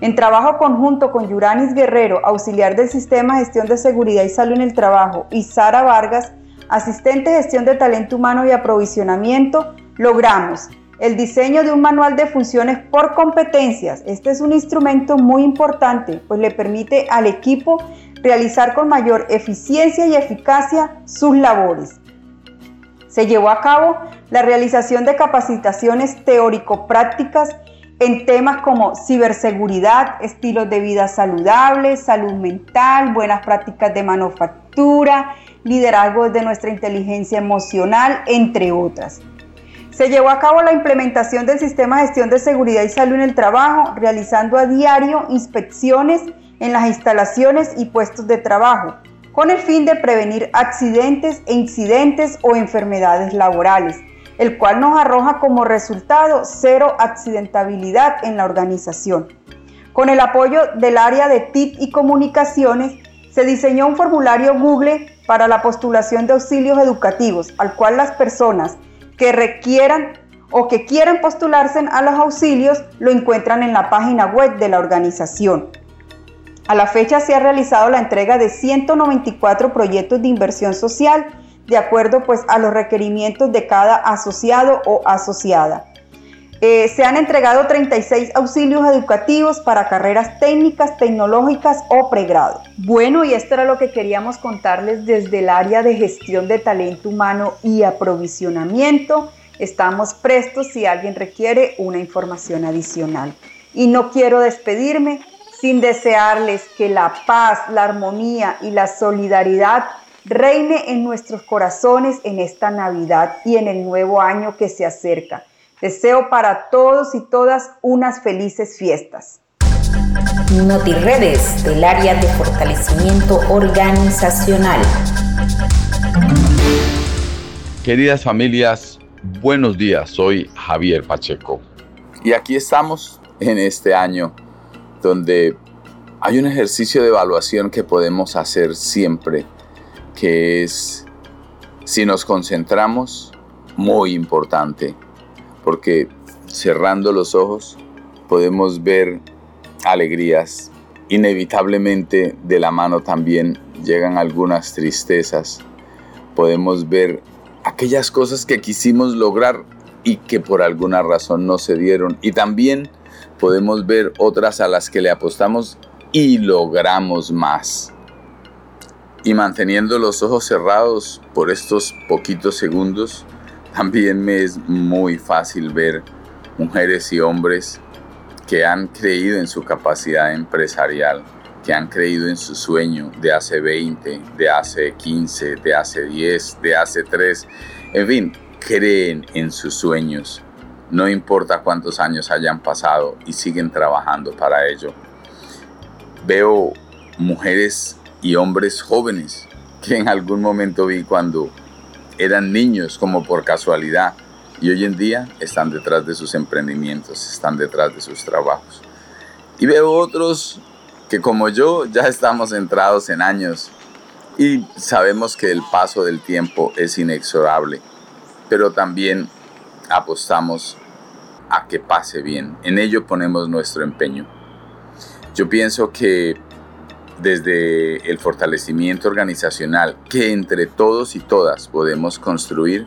En trabajo conjunto con Yuranis Guerrero, auxiliar del Sistema Gestión de Seguridad y Salud en el Trabajo, y Sara Vargas, asistente de gestión de talento humano y aprovisionamiento, logramos el diseño de un manual de funciones por competencias. Este es un instrumento muy importante, pues le permite al equipo realizar con mayor eficiencia y eficacia sus labores. Se llevó a cabo la realización de capacitaciones teórico-prácticas en temas como ciberseguridad, estilos de vida saludables, salud mental, buenas prácticas de manufactura, liderazgo de nuestra inteligencia emocional, entre otras. Se llevó a cabo la implementación del sistema de gestión de seguridad y salud en el trabajo, realizando a diario inspecciones en las instalaciones y puestos de trabajo, con el fin de prevenir accidentes e incidentes o enfermedades laborales el cual nos arroja como resultado cero accidentabilidad en la organización. Con el apoyo del área de TIC y comunicaciones, se diseñó un formulario Google para la postulación de auxilios educativos, al cual las personas que requieran o que quieran postularse a los auxilios lo encuentran en la página web de la organización. A la fecha se ha realizado la entrega de 194 proyectos de inversión social de acuerdo pues a los requerimientos de cada asociado o asociada. Eh, se han entregado 36 auxilios educativos para carreras técnicas, tecnológicas o pregrado. Bueno, y esto era lo que queríamos contarles desde el área de gestión de talento humano y aprovisionamiento. Estamos prestos si alguien requiere una información adicional. Y no quiero despedirme sin desearles que la paz, la armonía y la solidaridad reine en nuestros corazones en esta Navidad y en el nuevo año que se acerca. Deseo para todos y todas unas felices fiestas. NotiRedes del área de fortalecimiento organizacional. Queridas familias, buenos días. Soy Javier Pacheco. Y aquí estamos en este año donde hay un ejercicio de evaluación que podemos hacer siempre que es, si nos concentramos, muy importante, porque cerrando los ojos podemos ver alegrías. Inevitablemente de la mano también llegan algunas tristezas. Podemos ver aquellas cosas que quisimos lograr y que por alguna razón no se dieron. Y también podemos ver otras a las que le apostamos y logramos más y manteniendo los ojos cerrados por estos poquitos segundos, también me es muy fácil ver mujeres y hombres que han creído en su capacidad empresarial, que han creído en su sueño de hace 20, de hace 15, de hace 10, de hace 3, en fin, creen en sus sueños. No importa cuántos años hayan pasado y siguen trabajando para ello. Veo mujeres y hombres jóvenes que en algún momento vi cuando eran niños como por casualidad y hoy en día están detrás de sus emprendimientos, están detrás de sus trabajos. Y veo otros que como yo ya estamos entrados en años y sabemos que el paso del tiempo es inexorable, pero también apostamos a que pase bien. En ello ponemos nuestro empeño. Yo pienso que desde el fortalecimiento organizacional que entre todos y todas podemos construir,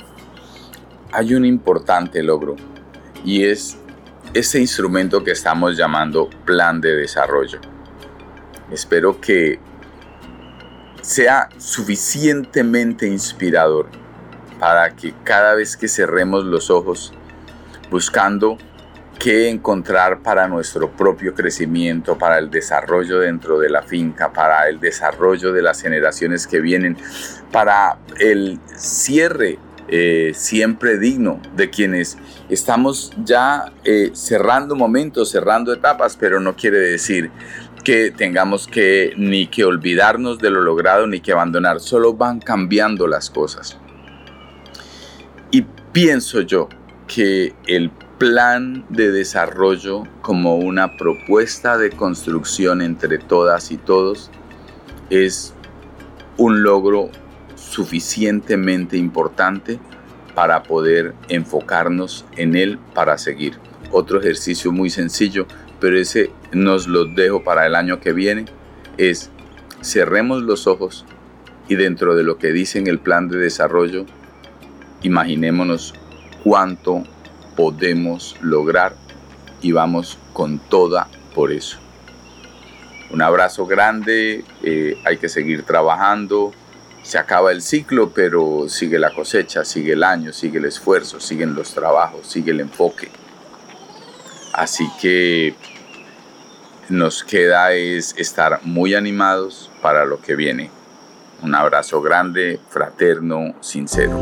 hay un importante logro y es ese instrumento que estamos llamando plan de desarrollo. Espero que sea suficientemente inspirador para que cada vez que cerremos los ojos buscando qué encontrar para nuestro propio crecimiento, para el desarrollo dentro de la finca, para el desarrollo de las generaciones que vienen, para el cierre eh, siempre digno, de quienes estamos ya eh, cerrando momentos, cerrando etapas, pero no quiere decir que tengamos que ni que olvidarnos de lo logrado ni que abandonar, solo van cambiando las cosas. Y pienso yo que el plan de desarrollo como una propuesta de construcción entre todas y todos es un logro suficientemente importante para poder enfocarnos en él para seguir. Otro ejercicio muy sencillo, pero ese nos lo dejo para el año que viene, es cerremos los ojos y dentro de lo que dice en el plan de desarrollo, imaginémonos cuánto podemos lograr y vamos con toda por eso. Un abrazo grande, eh, hay que seguir trabajando, se acaba el ciclo, pero sigue la cosecha, sigue el año, sigue el esfuerzo, siguen los trabajos, sigue el enfoque. Así que nos queda es estar muy animados para lo que viene. Un abrazo grande, fraterno, sincero.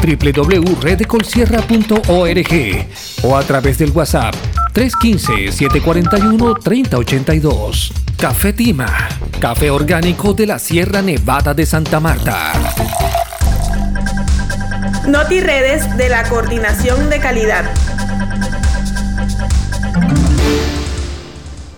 www.redecolsierra.org o a través del WhatsApp 315-741-3082. Café Tima, café orgánico de la Sierra Nevada de Santa Marta. Noti Redes de la Coordinación de Calidad.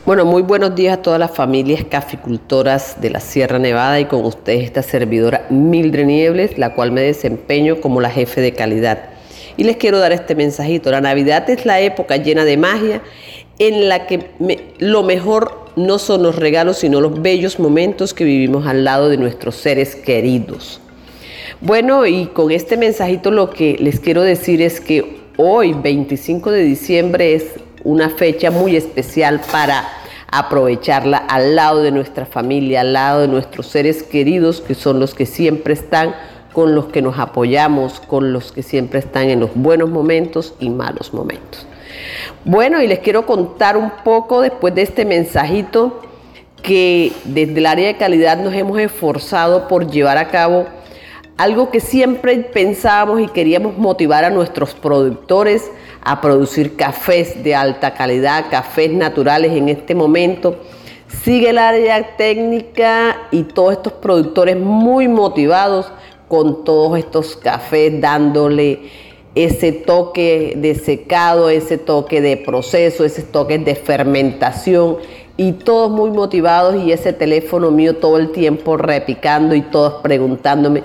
Bueno, muy buenos días a todas las familias caficultoras de la Sierra Nevada y con ustedes esta servidora Mildred Niebles, la cual me desempeño como la jefe de calidad. Y les quiero dar este mensajito. La Navidad es la época llena de magia en la que lo mejor no son los regalos, sino los bellos momentos que vivimos al lado de nuestros seres queridos. Bueno, y con este mensajito lo que les quiero decir es que hoy, 25 de diciembre, es una fecha muy especial para aprovecharla al lado de nuestra familia, al lado de nuestros seres queridos, que son los que siempre están con los que nos apoyamos, con los que siempre están en los buenos momentos y malos momentos. Bueno, y les quiero contar un poco después de este mensajito que desde el área de calidad nos hemos esforzado por llevar a cabo algo que siempre pensábamos y queríamos motivar a nuestros productores a producir cafés de alta calidad, cafés naturales en este momento. Sigue el área técnica y todos estos productores muy motivados con todos estos cafés dándole ese toque de secado, ese toque de proceso, ese toque de fermentación y todos muy motivados y ese teléfono mío todo el tiempo repicando y todos preguntándome.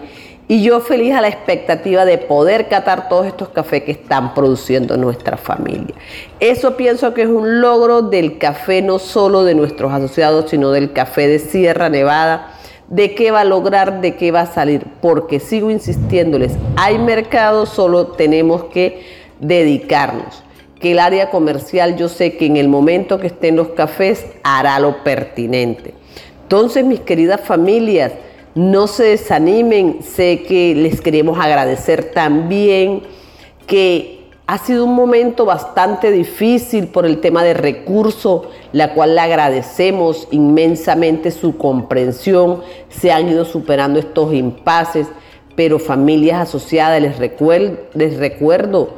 Y yo feliz a la expectativa de poder catar todos estos cafés que están produciendo nuestra familia. Eso pienso que es un logro del café no solo de nuestros asociados, sino del café de Sierra Nevada de qué va a lograr, de qué va a salir, porque sigo insistiéndoles, hay mercado, solo tenemos que dedicarnos. Que el área comercial yo sé que en el momento que estén los cafés hará lo pertinente. Entonces, mis queridas familias, no se desanimen, sé que les queremos agradecer también que ha sido un momento bastante difícil por el tema de recursos, la cual le agradecemos inmensamente su comprensión. Se han ido superando estos impases, pero familias asociadas, les les recuerdo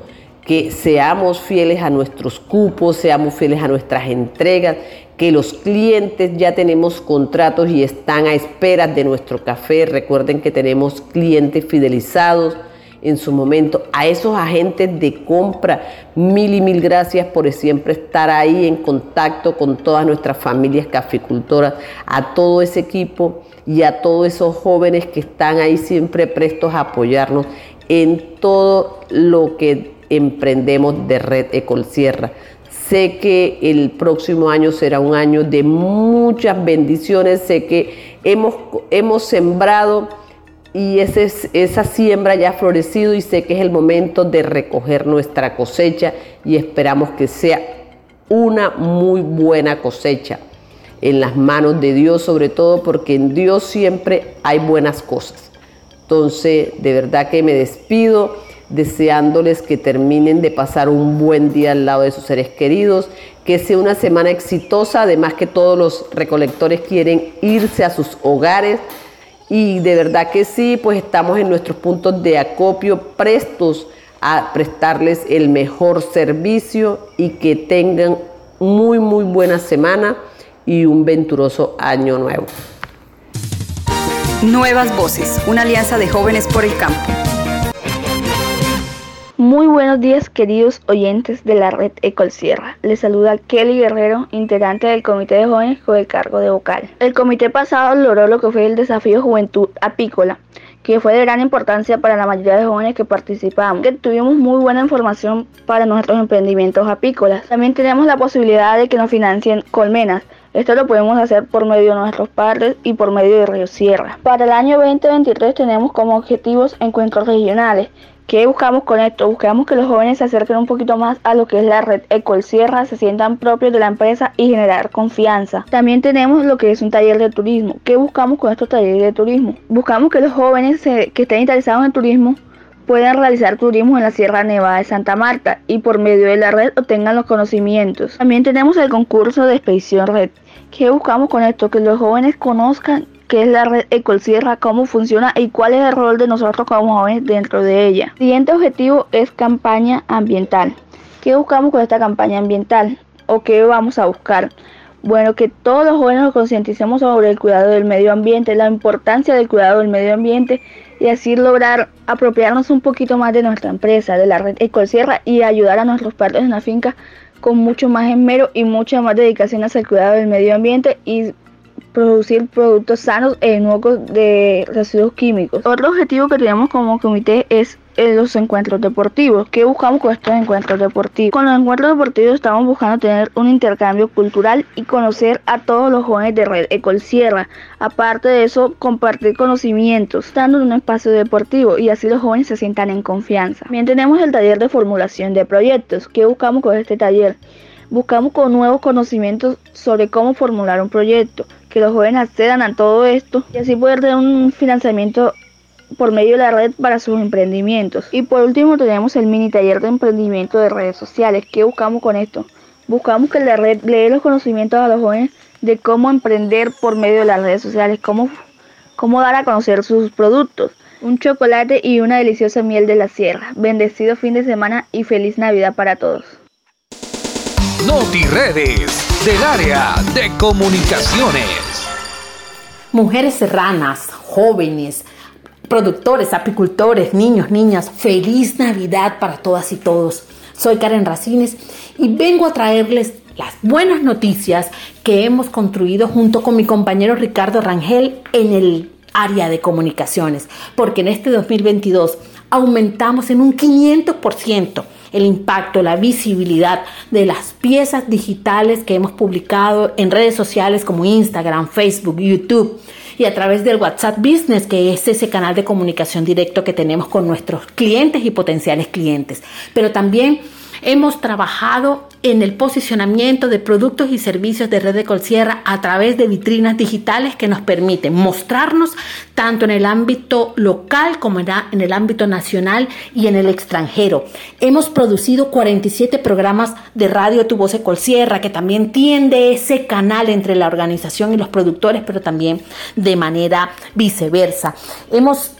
que seamos fieles a nuestros cupos, seamos fieles a nuestras entregas, que los clientes ya tenemos contratos y están a espera de nuestro café. Recuerden que tenemos clientes fidelizados en su momento, a esos agentes de compra, mil y mil gracias por siempre estar ahí en contacto con todas nuestras familias caficultoras, a todo ese equipo y a todos esos jóvenes que están ahí siempre prestos a apoyarnos en todo lo que emprendemos de Red Ecolsierra. Sé que el próximo año será un año de muchas bendiciones, sé que hemos, hemos sembrado y esa siembra ya ha florecido y sé que es el momento de recoger nuestra cosecha y esperamos que sea una muy buena cosecha en las manos de Dios, sobre todo porque en Dios siempre hay buenas cosas. Entonces, de verdad que me despido deseándoles que terminen de pasar un buen día al lado de sus seres queridos, que sea una semana exitosa, además que todos los recolectores quieren irse a sus hogares y de verdad que sí, pues estamos en nuestros puntos de acopio prestos a prestarles el mejor servicio y que tengan muy muy buena semana y un venturoso año nuevo. Nuevas Voces, una alianza de jóvenes por el campo. Muy buenos días queridos oyentes de la red Ecol Sierra. Les saluda Kelly Guerrero, integrante del Comité de Jóvenes con el cargo de vocal. El comité pasado logró lo que fue el desafío Juventud Apícola, que fue de gran importancia para la mayoría de jóvenes que participamos, que tuvimos muy buena información para nuestros emprendimientos apícolas. También tenemos la posibilidad de que nos financien colmenas. Esto lo podemos hacer por medio de nuestros padres y por medio de Río Sierra. Para el año 2023 tenemos como objetivos encuentros regionales ¿Qué buscamos con esto? Buscamos que los jóvenes se acerquen un poquito más a lo que es la red Ecol Sierra, se sientan propios de la empresa y generar confianza. También tenemos lo que es un taller de turismo. ¿Qué buscamos con estos talleres de turismo? Buscamos que los jóvenes que estén interesados en turismo puedan realizar turismo en la Sierra Nevada de Santa Marta y por medio de la red obtengan los conocimientos. También tenemos el concurso de expedición red. ¿Qué buscamos con esto? Que los jóvenes conozcan qué es la red Ecolsierra, cómo funciona y cuál es el rol de nosotros como jóvenes dentro de ella. Siguiente objetivo es campaña ambiental. ¿Qué buscamos con esta campaña ambiental? ¿O qué vamos a buscar? Bueno, que todos los jóvenes nos concienticemos sobre el cuidado del medio ambiente, la importancia del cuidado del medio ambiente y así lograr apropiarnos un poquito más de nuestra empresa, de la red Ecolsierra y ayudar a nuestros padres en la finca con mucho más esmero y mucha más dedicación hacia el cuidado del medio ambiente y producir productos sanos en nuevos de residuos químicos. Otro objetivo que tenemos como comité es eh, los encuentros deportivos. ¿Qué buscamos con estos encuentros deportivos? Con los encuentros deportivos estamos buscando tener un intercambio cultural y conocer a todos los jóvenes de Red Ecol Sierra. Aparte de eso, compartir conocimientos, en un espacio deportivo y así los jóvenes se sientan en confianza. También tenemos el taller de formulación de proyectos. ¿Qué buscamos con este taller? Buscamos con nuevos conocimientos sobre cómo formular un proyecto, que los jóvenes accedan a todo esto y así poder tener un financiamiento por medio de la red para sus emprendimientos. Y por último tenemos el mini taller de emprendimiento de redes sociales. ¿Qué buscamos con esto? Buscamos que la red le dé los conocimientos a los jóvenes de cómo emprender por medio de las redes sociales, cómo, cómo dar a conocer sus productos. Un chocolate y una deliciosa miel de la sierra. Bendecido fin de semana y feliz Navidad para todos. Redes del área de comunicaciones. Mujeres serranas, jóvenes, productores, apicultores, niños, niñas, feliz Navidad para todas y todos. Soy Karen Racines y vengo a traerles las buenas noticias que hemos construido junto con mi compañero Ricardo Rangel en el área de comunicaciones, porque en este 2022 aumentamos en un 500% el impacto, la visibilidad de las piezas digitales que hemos publicado en redes sociales como Instagram, Facebook, YouTube y a través del WhatsApp Business, que es ese canal de comunicación directo que tenemos con nuestros clientes y potenciales clientes. Pero también Hemos trabajado en el posicionamiento de productos y servicios de Red de Colsierra a través de vitrinas digitales que nos permiten mostrarnos tanto en el ámbito local como en el ámbito nacional y en el extranjero. Hemos producido 47 programas de radio Tu Voz de Colsierra que también tiende ese canal entre la organización y los productores, pero también de manera viceversa. Hemos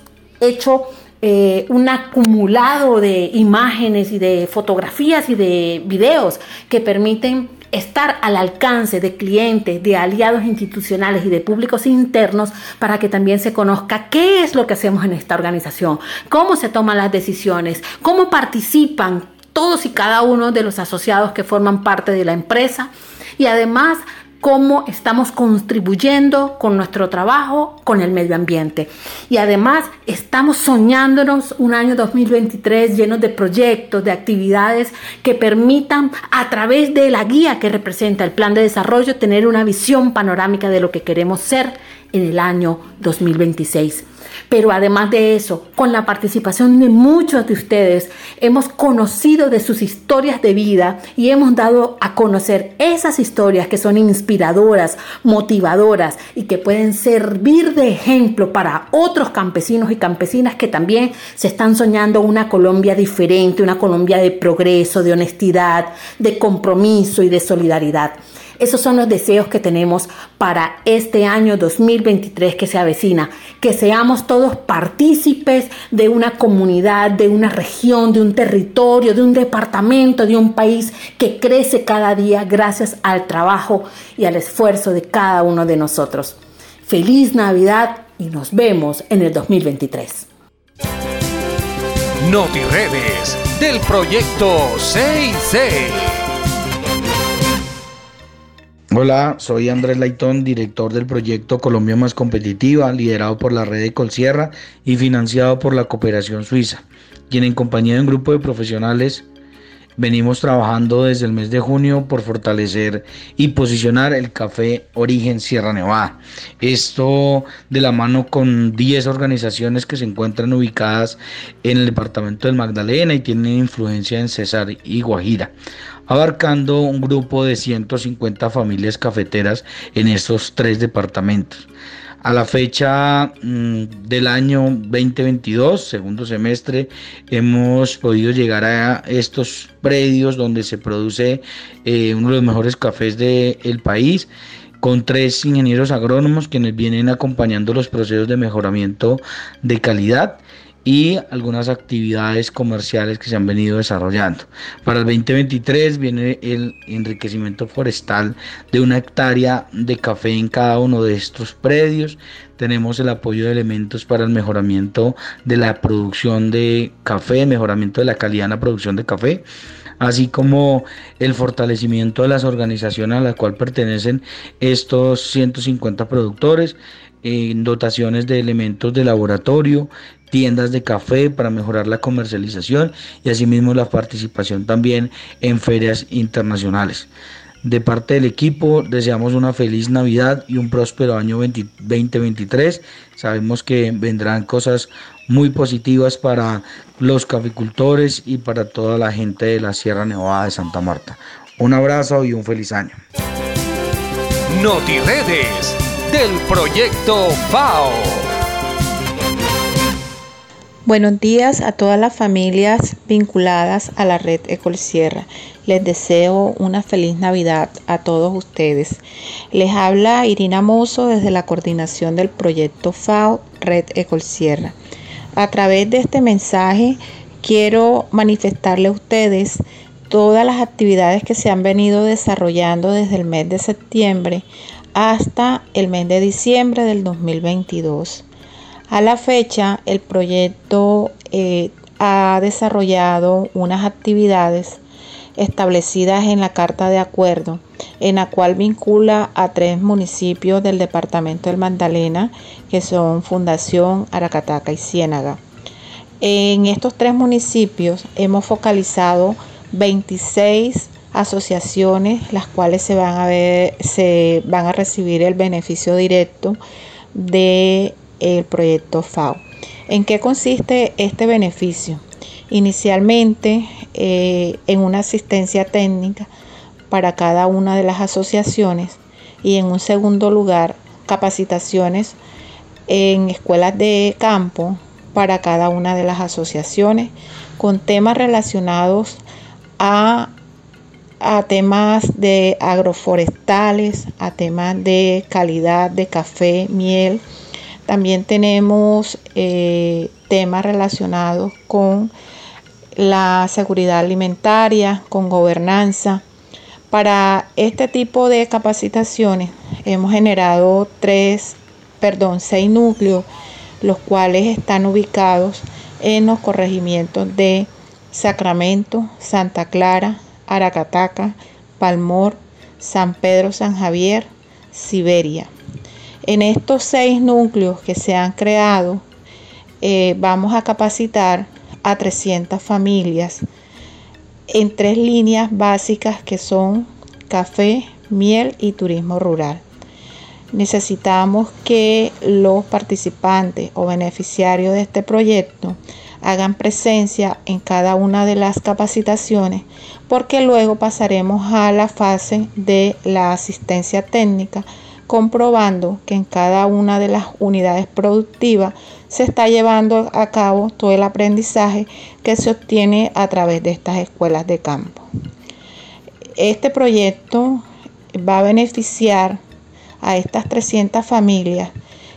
hecho eh, un acumulado de imágenes y de fotografías y de videos que permiten estar al alcance de clientes, de aliados institucionales y de públicos internos para que también se conozca qué es lo que hacemos en esta organización, cómo se toman las decisiones, cómo participan todos y cada uno de los asociados que forman parte de la empresa. Y además cómo estamos contribuyendo con nuestro trabajo con el medio ambiente. Y además estamos soñándonos un año 2023 lleno de proyectos, de actividades que permitan a través de la guía que representa el plan de desarrollo tener una visión panorámica de lo que queremos ser en el año 2026. Pero además de eso, con la participación de muchos de ustedes, hemos conocido de sus historias de vida y hemos dado a conocer esas historias que son inspiradoras, motivadoras y que pueden servir de ejemplo para otros campesinos y campesinas que también se están soñando una Colombia diferente, una Colombia de progreso, de honestidad, de compromiso y de solidaridad. Esos son los deseos que tenemos para este año 2023 que se avecina, que seamos todos partícipes de una comunidad, de una región, de un territorio, de un departamento, de un país que crece cada día gracias al trabajo y al esfuerzo de cada uno de nosotros. Feliz Navidad y nos vemos en el 2023. Redes del proyecto 6C. Hola, soy Andrés Laitón, director del proyecto Colombia Más Competitiva, liderado por la red de Colsierra y financiado por la Cooperación Suiza, quien en compañía de un grupo de profesionales venimos trabajando desde el mes de junio por fortalecer y posicionar el café Origen Sierra Nevada. Esto de la mano con 10 organizaciones que se encuentran ubicadas en el departamento del Magdalena y tienen influencia en Cesar y Guajira abarcando un grupo de 150 familias cafeteras en estos tres departamentos. A la fecha mm, del año 2022, segundo semestre, hemos podido llegar a estos predios donde se produce eh, uno de los mejores cafés del país con tres ingenieros agrónomos quienes vienen acompañando los procesos de mejoramiento de calidad y algunas actividades comerciales que se han venido desarrollando. Para el 2023 viene el enriquecimiento forestal de una hectárea de café en cada uno de estos predios. Tenemos el apoyo de elementos para el mejoramiento de la producción de café, mejoramiento de la calidad en la producción de café así como el fortalecimiento de las organizaciones a las cuales pertenecen estos 150 productores, en dotaciones de elementos de laboratorio, tiendas de café para mejorar la comercialización y asimismo la participación también en ferias internacionales. De parte del equipo deseamos una feliz Navidad y un próspero año 2023. Sabemos que vendrán cosas muy positivas para los caficultores y para toda la gente de la Sierra Nevada de Santa Marta. Un abrazo y un feliz año. Notiredes del proyecto FAO. Buenos días a todas las familias vinculadas a la red Sierra. Les deseo una feliz Navidad a todos ustedes. Les habla Irina Mozo desde la coordinación del proyecto FAO Red Sierra. A través de este mensaje quiero manifestarle a ustedes todas las actividades que se han venido desarrollando desde el mes de septiembre hasta el mes de diciembre del 2022. A la fecha, el proyecto eh, ha desarrollado unas actividades establecidas en la Carta de Acuerdo, en la cual vincula a tres municipios del departamento del Magdalena, que son Fundación, Aracataca y Ciénaga. En estos tres municipios hemos focalizado 26 asociaciones, las cuales se van a, ver, se van a recibir el beneficio directo del el proyecto FAO. ¿En qué consiste este beneficio? Inicialmente eh, en una asistencia técnica para cada una de las asociaciones y en un segundo lugar capacitaciones en escuelas de campo para cada una de las asociaciones con temas relacionados a a temas de agroforestales, a temas de calidad de café, miel. También tenemos eh, temas relacionados con la seguridad alimentaria, con gobernanza. Para este tipo de capacitaciones hemos generado tres, perdón, seis núcleos, los cuales están ubicados en los corregimientos de Sacramento, Santa Clara, Aracataca, Palmor, San Pedro San Javier, Siberia. En estos seis núcleos que se han creado, eh, vamos a capacitar a 300 familias en tres líneas básicas que son café, miel y turismo rural. necesitamos que los participantes o beneficiarios de este proyecto hagan presencia en cada una de las capacitaciones porque luego pasaremos a la fase de la asistencia técnica comprobando que en cada una de las unidades productivas se está llevando a cabo todo el aprendizaje que se obtiene a través de estas escuelas de campo. Este proyecto va a beneficiar a estas 300 familias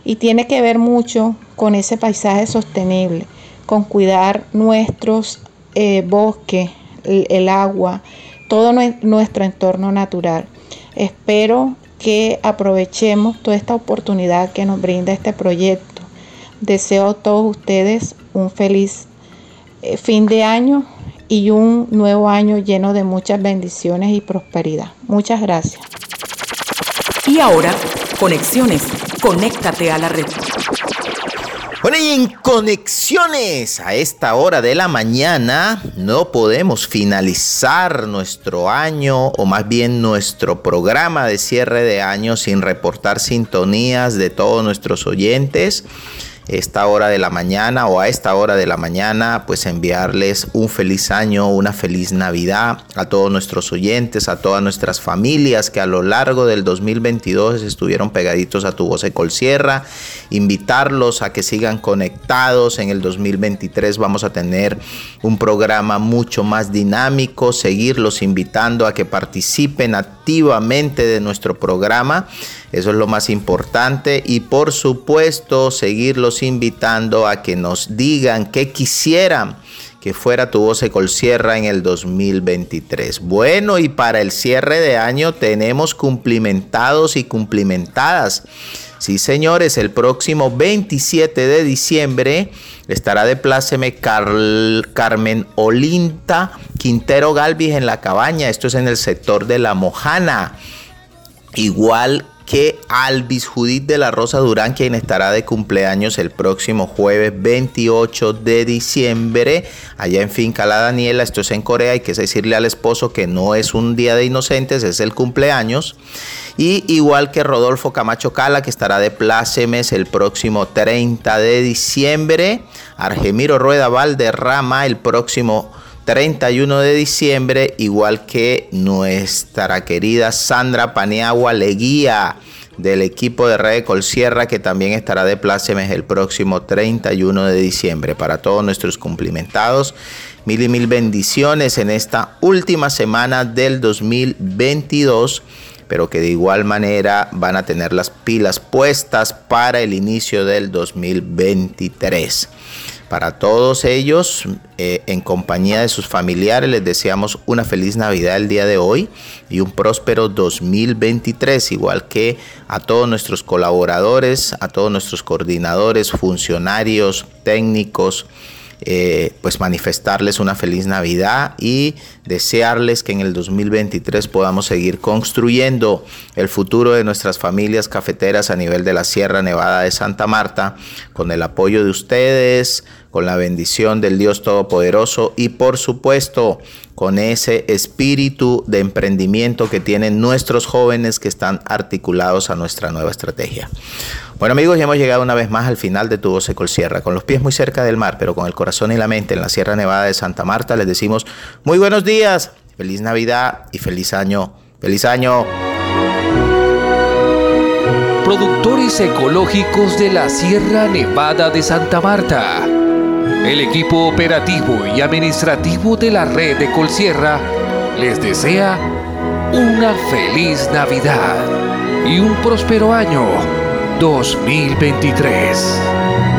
y tiene que ver mucho con ese paisaje sostenible, con cuidar nuestros eh, bosques, el, agua, todo nuestro entorno natural. Espero que aprovechemos toda esta oportunidad que nos brinda este proyecto. Deseo a todos ustedes un feliz eh, fin de año y un nuevo año lleno de muchas bendiciones y prosperidad. Muchas gracias. Y ahora, conexiones. Conéctate a la red. Bueno, y en conexiones a esta hora de la mañana no podemos finalizar nuestro año o más bien nuestro programa de cierre de año sin reportar sintonías de todos nuestros oyentes esta hora de la mañana o a esta hora de la mañana, pues enviarles un feliz año, una feliz Navidad a todos nuestros oyentes, a todas nuestras familias que a lo largo del 2022 estuvieron pegaditos a tu voz de Colsierra, invitarlos a que sigan conectados. En el 2023 vamos a tener un programa mucho más dinámico, seguirlos invitando a que participen activamente de nuestro programa eso es lo más importante. Y por supuesto, seguirlos invitando a que nos digan qué quisieran que fuera tu voz Sierra en el 2023. Bueno, y para el cierre de año tenemos cumplimentados y cumplimentadas. Sí, señores, el próximo 27 de diciembre estará de pláceme Carmen Olinta Quintero Galvis en la cabaña. Esto es en el sector de La Mojana. Igual que Alvis Judith de la Rosa Durán, quien estará de cumpleaños el próximo jueves 28 de diciembre, allá en Finca La Daniela, esto es en Corea, hay que decirle al esposo que no es un día de inocentes, es el cumpleaños. Y igual que Rodolfo Camacho Cala, que estará de plácemes el próximo 30 de diciembre, Argemiro Rueda Valderrama el próximo 31 de diciembre, igual que nuestra querida Sandra Paniagua Leguía del equipo de Red Colsierra, que también estará de plácemes el próximo 31 de diciembre. Para todos nuestros cumplimentados, mil y mil bendiciones en esta última semana del 2022 pero que de igual manera van a tener las pilas puestas para el inicio del 2023. Para todos ellos, eh, en compañía de sus familiares, les deseamos una feliz Navidad el día de hoy y un próspero 2023, igual que a todos nuestros colaboradores, a todos nuestros coordinadores, funcionarios, técnicos, eh, pues manifestarles una feliz Navidad y desearles que en el 2023 podamos seguir construyendo el futuro de nuestras familias cafeteras a nivel de la Sierra Nevada de Santa Marta, con el apoyo de ustedes, con la bendición del Dios Todopoderoso y por supuesto con ese espíritu de emprendimiento que tienen nuestros jóvenes que están articulados a nuestra nueva estrategia. Bueno amigos, ya hemos llegado una vez más al final de Tu Voz Sierra, con los pies muy cerca del mar, pero con el corazón y la mente en la Sierra Nevada de Santa Marta. Les decimos muy buenos días, feliz Navidad y feliz año. ¡Feliz año! Productores ecológicos de la Sierra Nevada de Santa Marta el equipo operativo y administrativo de la red de Colsierra les desea una feliz Navidad y un próspero año 2023.